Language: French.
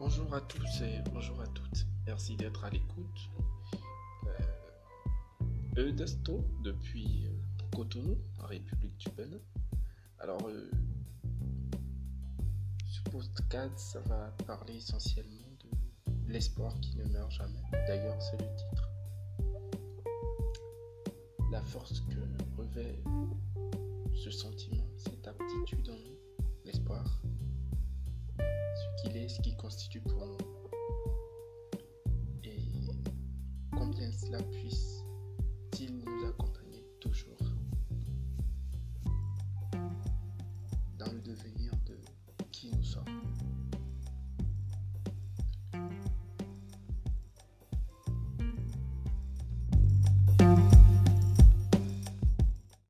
Bonjour à tous et bonjour à toutes. Merci d'être à l'écoute. Euh, Eudasto depuis euh, Cotonou, République du Bénin. Alors, euh, ce podcast, ça va parler essentiellement de l'espoir qui ne meurt jamais. D'ailleurs, c'est le titre. La force que revêt ce sentiment, qu'il est, ce qui constitue pour nous. Et combien cela puisse-t-il nous accompagner toujours dans le devenir de qui nous sommes.